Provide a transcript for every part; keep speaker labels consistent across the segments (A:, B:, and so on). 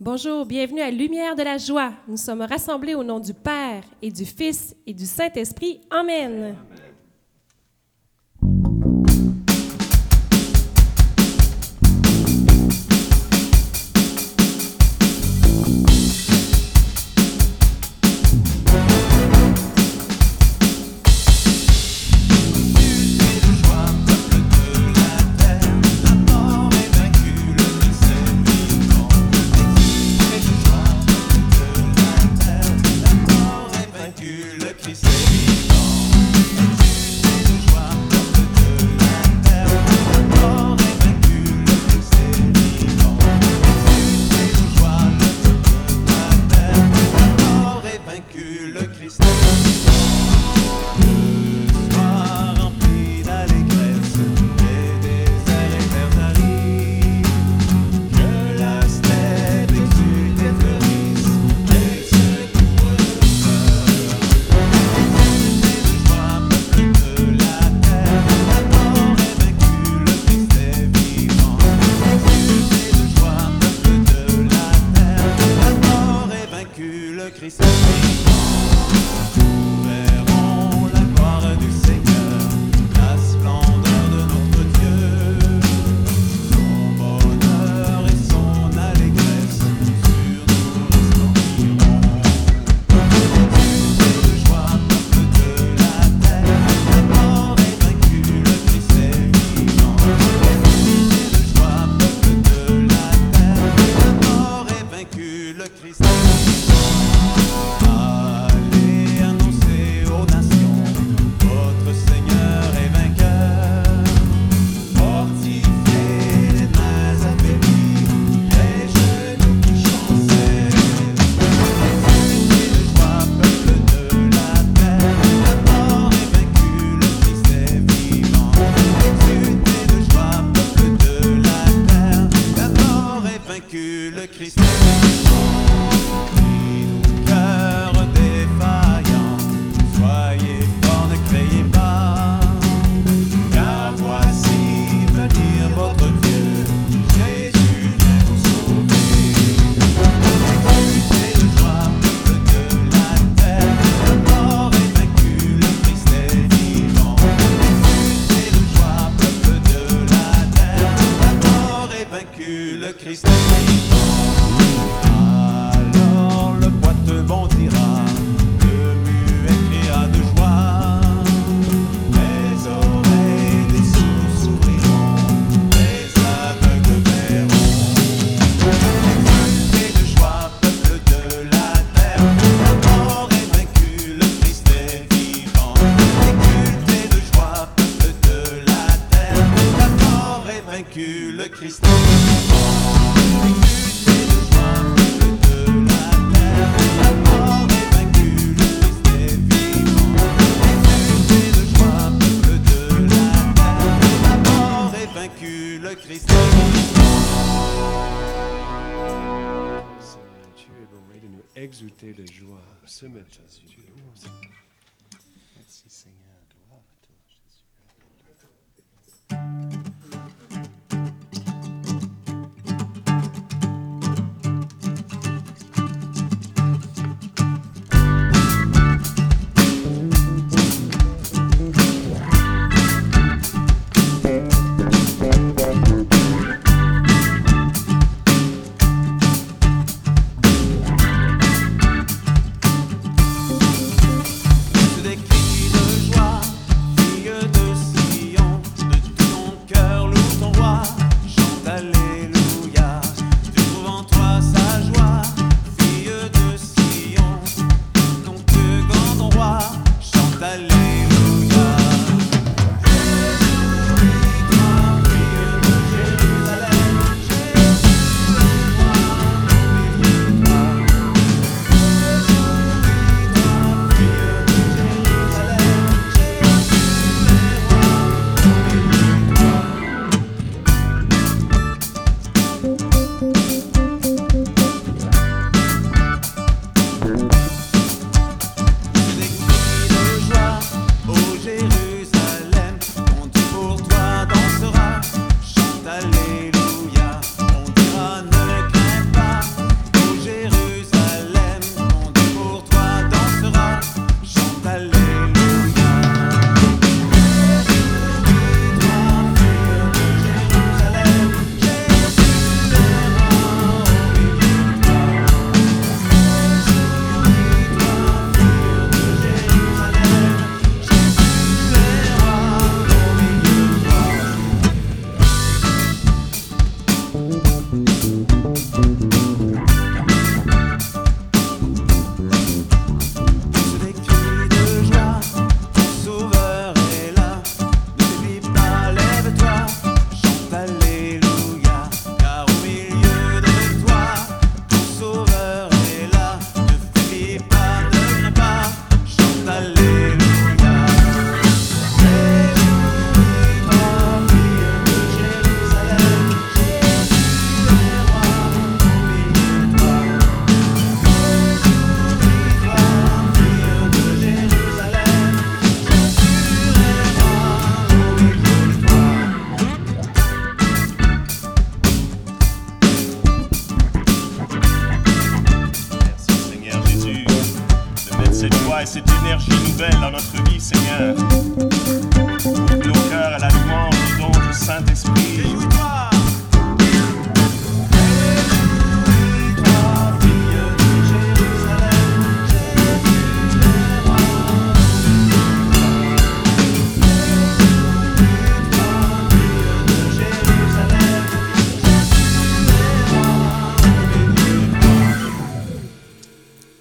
A: Bonjour, bienvenue à Lumière de la joie. Nous sommes rassemblés au nom du Père et du Fils et du Saint-Esprit. Amen.
B: joie Le Christ. exulter de joie ce
A: matin.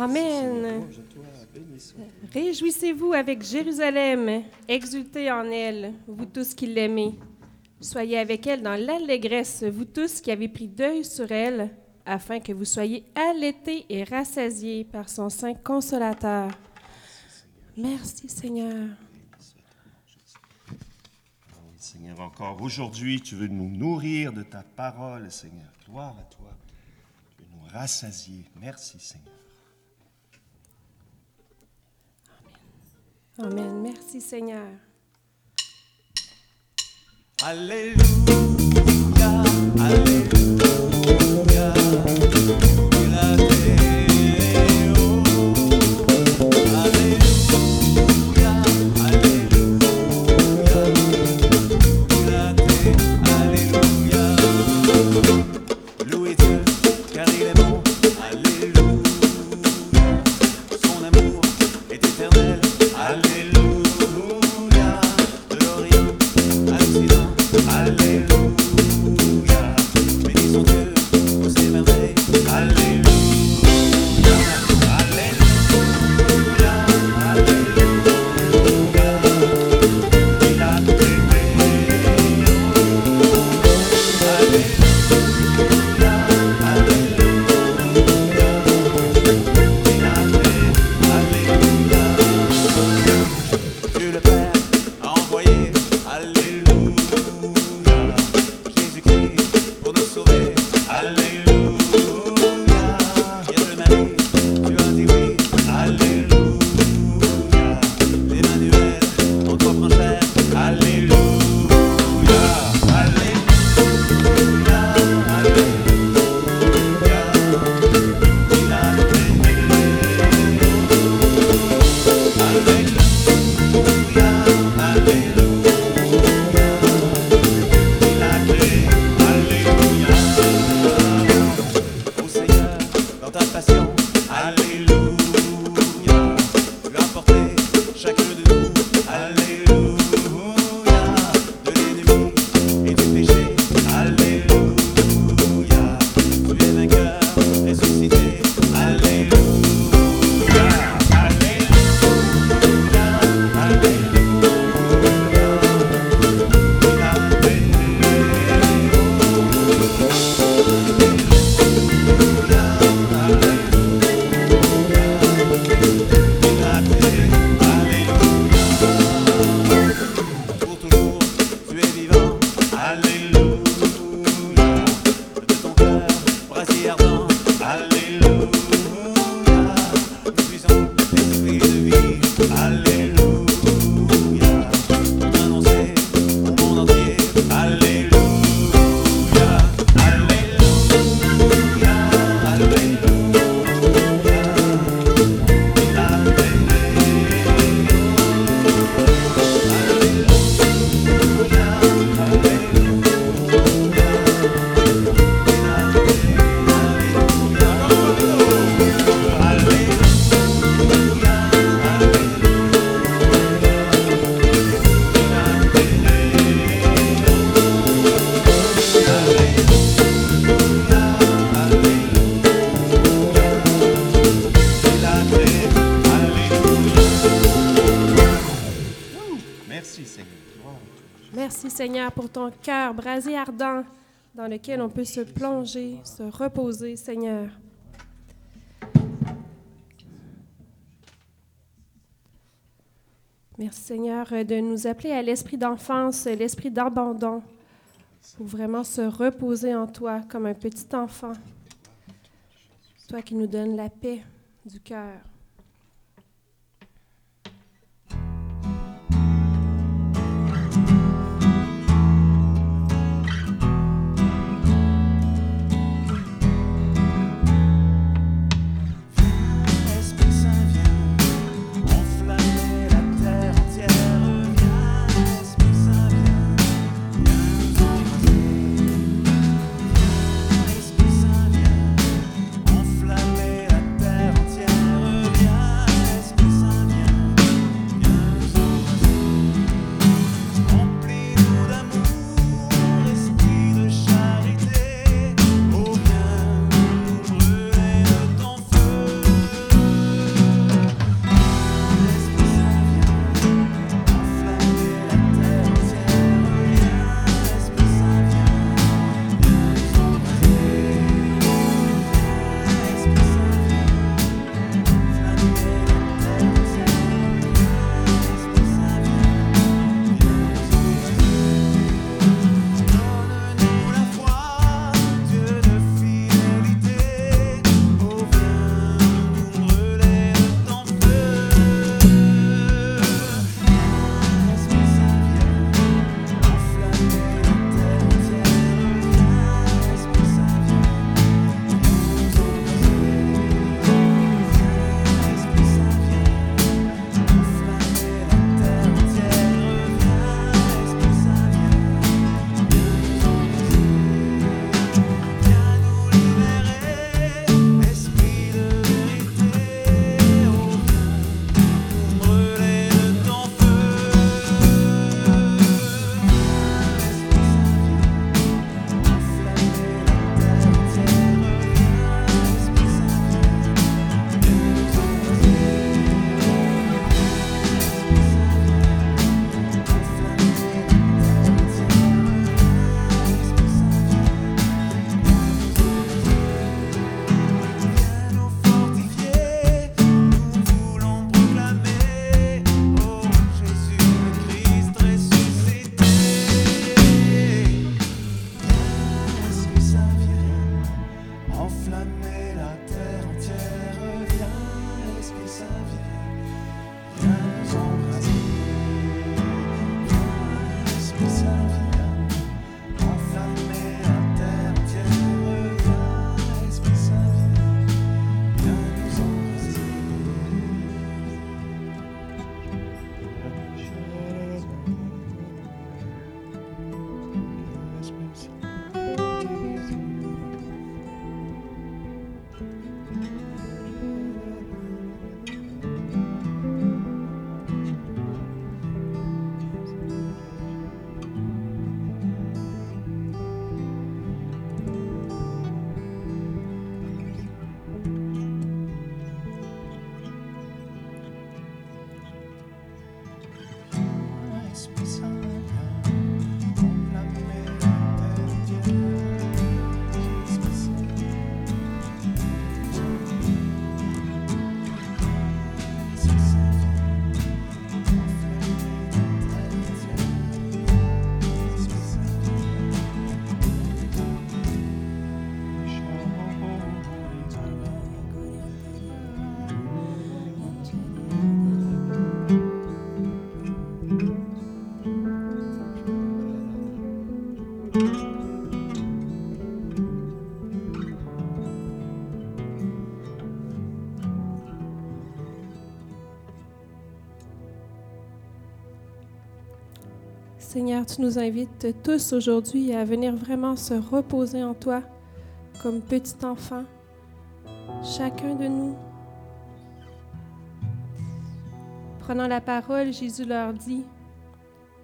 C: Amen. Réjouissez-vous avec Jérusalem, exultez en elle, vous tous qui l'aimez. Soyez avec elle dans l'allégresse, vous tous qui avez pris deuil sur elle, afin que vous soyez allaités et rassasiés par son sein consolateur. Merci Seigneur.
B: Oui, Seigneur, encore aujourd'hui, tu veux nous nourrir de ta parole, Seigneur. Gloire à toi. Tu veux nous rassasier. Merci, Seigneur.
C: Amen. Merci Seigneur.
A: Alléluia, Alléluia, dans ta
C: dans lequel on peut se plonger, se reposer, Seigneur. Merci Seigneur de nous appeler à l'esprit d'enfance, l'esprit d'abandon, pour vraiment se reposer en toi comme un petit enfant. Toi qui nous donnes la paix du cœur. Seigneur, tu nous invites tous aujourd'hui à venir vraiment se reposer en toi comme petit enfant, chacun de nous. Prenant la parole, Jésus leur dit,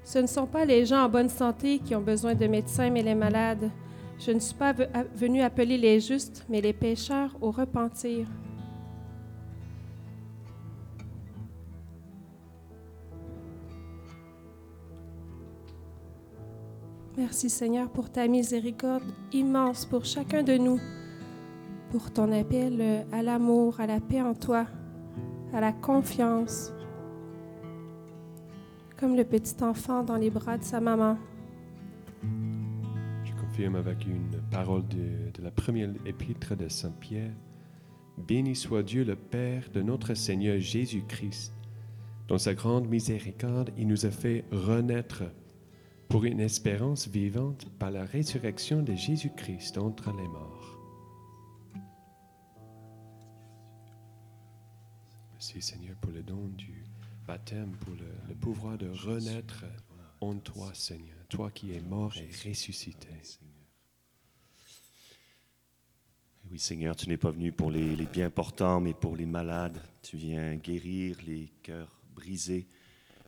C: Ce ne sont pas les gens en bonne santé qui ont besoin de médecins, mais les malades. Je ne suis pas venu appeler les justes, mais les pécheurs au repentir. Merci Seigneur pour ta miséricorde immense pour chacun de nous, pour ton appel euh, à l'amour, à la paix en toi, à la confiance, comme le petit enfant dans les bras de sa maman.
D: Je confirme avec une parole de, la première épître de Saint Pierre. Béni soit Dieu le Père de notre Seigneur Jésus-Christ. Dans sa grande miséricorde, il nous a fait renaître pour une espérance vivante par la résurrection de Jésus-Christ entre les morts. Merci Seigneur pour le don du baptême, pour le, pouvoir de renaître en toi Seigneur, toi qui es mort et ressuscité.
B: Oui, Seigneur, tu n'es pas venu pour les bien portants, mais pour les malades. Tu viens guérir les cœurs brisés,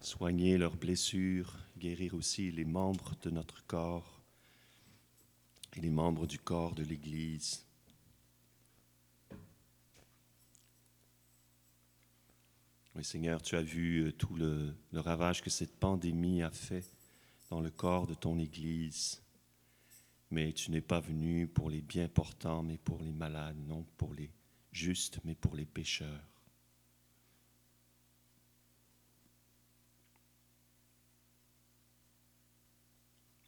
B: soigner leurs blessures, guérir aussi les membres de notre corps et les membres du corps de l'Église. Oui, Seigneur, tu as vu euh, tout le, le ravage que cette pandémie a fait dans le corps de ton Église. Mais tu n'es pas venu pour les bien portants, mais pour les malades, non pour les justes, mais pour les pécheurs.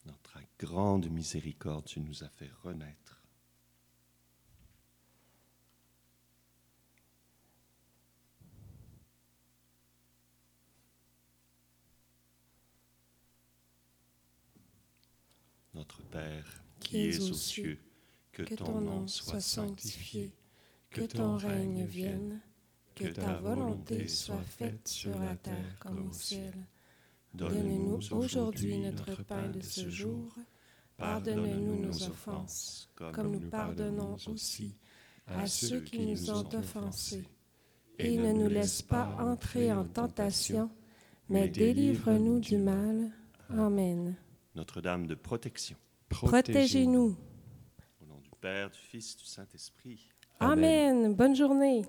B: Dans ta grande miséricorde, tu nous as fait renaître. Notre Père, qui es aux cieux, que ton nom soit sanctifié, que ton règne vienne,
C: que ta volonté soit faite sur la terre comme au ciel. Donne-nous aujourd'hui notre pain de ce jour. Pardonne-nous nos offenses, comme nous pardonnons aussi à ceux qui nous ont offensés. Et ne nous laisse pas entrer en tentation, mais délivre-nous du mal. Amen.
B: Notre-Dame de protection.
C: Protégez-nous.
B: Au nom du Père, du Fils, du Saint-Esprit.
C: Amen. Bonne journée.